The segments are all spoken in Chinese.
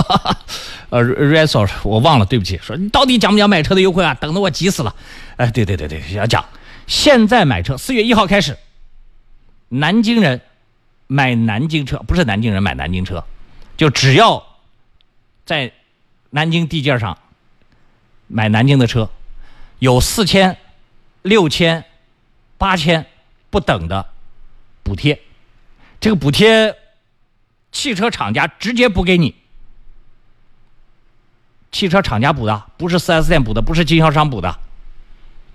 哈 呃 r e s o r 我忘了，对不起。说你到底讲不讲买车的优惠啊？等得我急死了。哎，对对对对，要讲。现在买车，四月一号开始，南京人买南京车，不是南京人买南京车，就只要在南京地界上买南京的车，有四千、六千、八千不等的补贴。这个补贴，汽车厂家直接补给你。汽车厂家补的，不是 4S 店补的，不是经销商补的。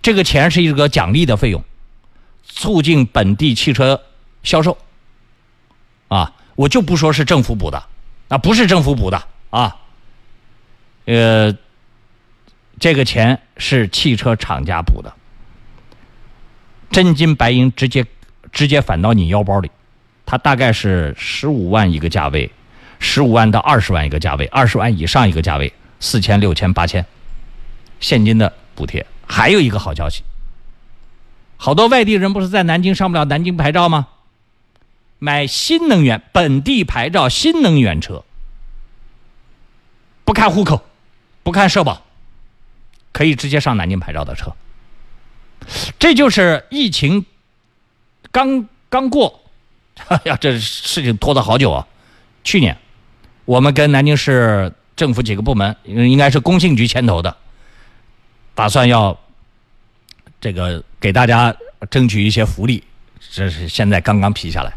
这个钱是一个奖励的费用，促进本地汽车销售。啊，我就不说是政府补的，啊，不是政府补的啊。呃，这个钱是汽车厂家补的，真金白银，直接直接返到你腰包里。它大概是十五万一个价位，十五万到二十万一个价位，二十万以上一个价位。四千、六千、八千，现金的补贴。还有一个好消息，好多外地人不是在南京上不了南京牌照吗？买新能源本地牌照新能源车，不看户口，不看社保，可以直接上南京牌照的车。这就是疫情刚刚过，哎 呀，这事情拖了好久啊！去年我们跟南京市。政府几个部门应该是工信局牵头的，打算要这个给大家争取一些福利，这是现在刚刚批下来。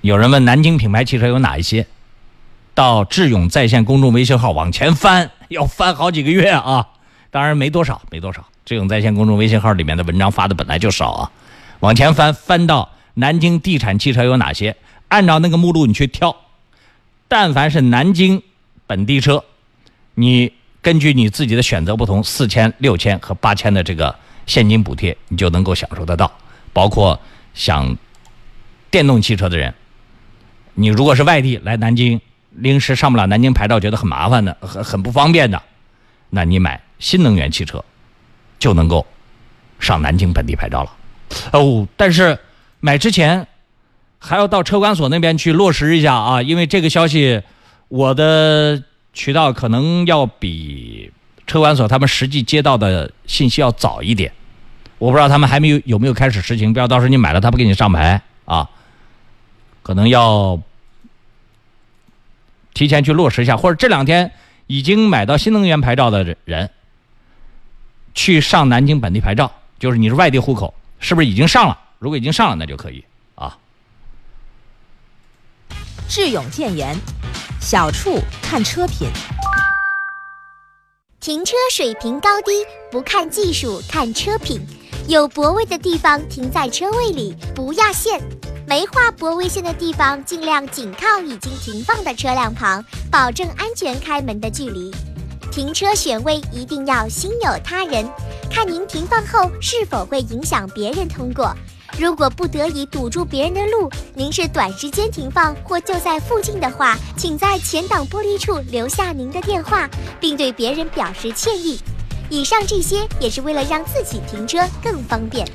有人问南京品牌汽车有哪一些？到智勇在线公众微信号往前翻，要翻好几个月啊！当然没多少，没多少。智勇在线公众微信号里面的文章发的本来就少啊，往前翻翻到南京地产汽车有哪些？按照那个目录你去挑。但凡是南京本地车，你根据你自己的选择不同，四千、六千和八千的这个现金补贴，你就能够享受得到。包括想电动汽车的人，你如果是外地来南京，临时上不了南京牌照，觉得很麻烦的、很很不方便的，那你买新能源汽车就能够上南京本地牌照了。哦，但是买之前。还要到车管所那边去落实一下啊，因为这个消息，我的渠道可能要比车管所他们实际接到的信息要早一点。我不知道他们还没有有没有开始实行，不要到时候你买了他不给你上牌啊，可能要提前去落实一下，或者这两天已经买到新能源牌照的人去上南京本地牌照，就是你是外地户口，是不是已经上了？如果已经上了，那就可以。智勇建言：小处看车品，停车水平高低不看技术，看车品。有泊位的地方停在车位里，不压线；没画泊位线的地方，尽量紧靠已经停放的车辆旁，保证安全开门的距离。停车选位一定要心有他人，看您停放后是否会影响别人通过。如果不得已堵住别人的路，您是短时间停放或就在附近的话，请在前挡玻璃处留下您的电话，并对别人表示歉意。以上这些也是为了让自己停车更方便。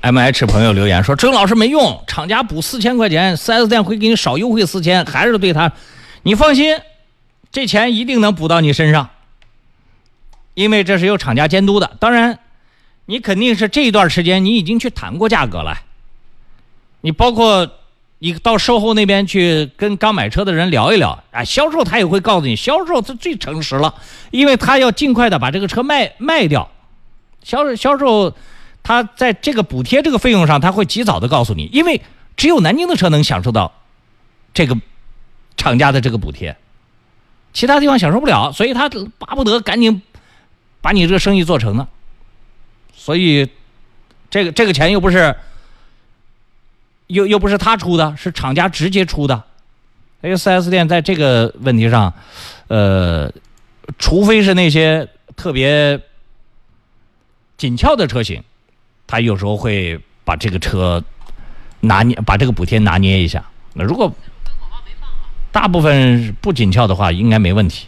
M H 朋友留言说：“郑老师没用，厂家补四千块钱，4S 店会给你少优惠四千，还是对他，你放心，这钱一定能补到你身上，因为这是有厂家监督的。当然。”你肯定是这一段时间你已经去谈过价格了，你包括你到售后那边去跟刚买车的人聊一聊，啊，销售他也会告诉你，销售他最诚实了，因为他要尽快的把这个车卖卖掉，销售销售他在这个补贴这个费用上他会及早的告诉你，因为只有南京的车能享受到这个厂家的这个补贴，其他地方享受不了，所以他巴不得赶紧把你这个生意做成呢。所以，这个这个钱又不是，又又不是他出的，是厂家直接出的。因为四 S 店在这个问题上，呃，除非是那些特别紧俏的车型，他有时候会把这个车拿捏，把这个补贴拿捏一下。那如果大部分不紧俏的话，应该没问题。